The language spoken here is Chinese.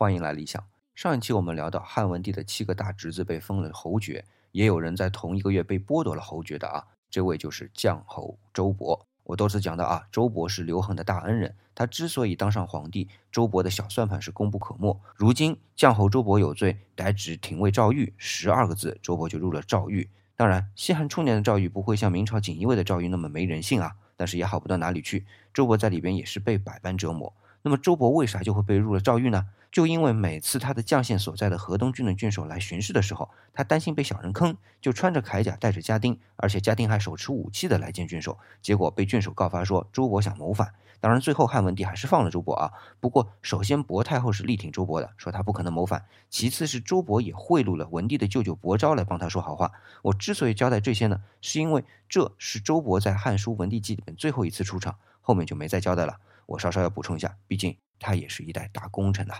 欢迎来理想。上一期我们聊到汉文帝的七个大侄子被封了侯爵，也有人在同一个月被剥夺了侯爵的啊，这位就是绛侯周勃。我多次讲到啊，周勃是刘恒的大恩人，他之所以当上皇帝，周勃的小算盘是功不可没。如今绛侯周勃有罪，逮旨廷尉赵玉，十二个字，周勃就入了赵狱。当然，西汉初年的赵玉不会像明朝锦衣卫的赵玉那么没人性啊，但是也好不到哪里去。周勃在里边也是被百般折磨。那么周勃为啥就会被入了诏狱呢？就因为每次他的将县所在的河东郡的郡守来巡视的时候，他担心被小人坑，就穿着铠甲，带着家丁，而且家丁还手持武器的来见郡守。结果被郡守告发说周勃想谋反。当然，最后汉文帝还是放了周勃啊。不过，首先薄太后是力挺周勃的，说他不可能谋反；其次是周勃也贿赂了文帝的舅舅薄昭来帮他说好话。我之所以交代这些呢，是因为这是周勃在《汉书文帝纪》里面最后一次出场，后面就没再交代了。我稍稍要补充一下，毕竟他也是一代大功臣呐。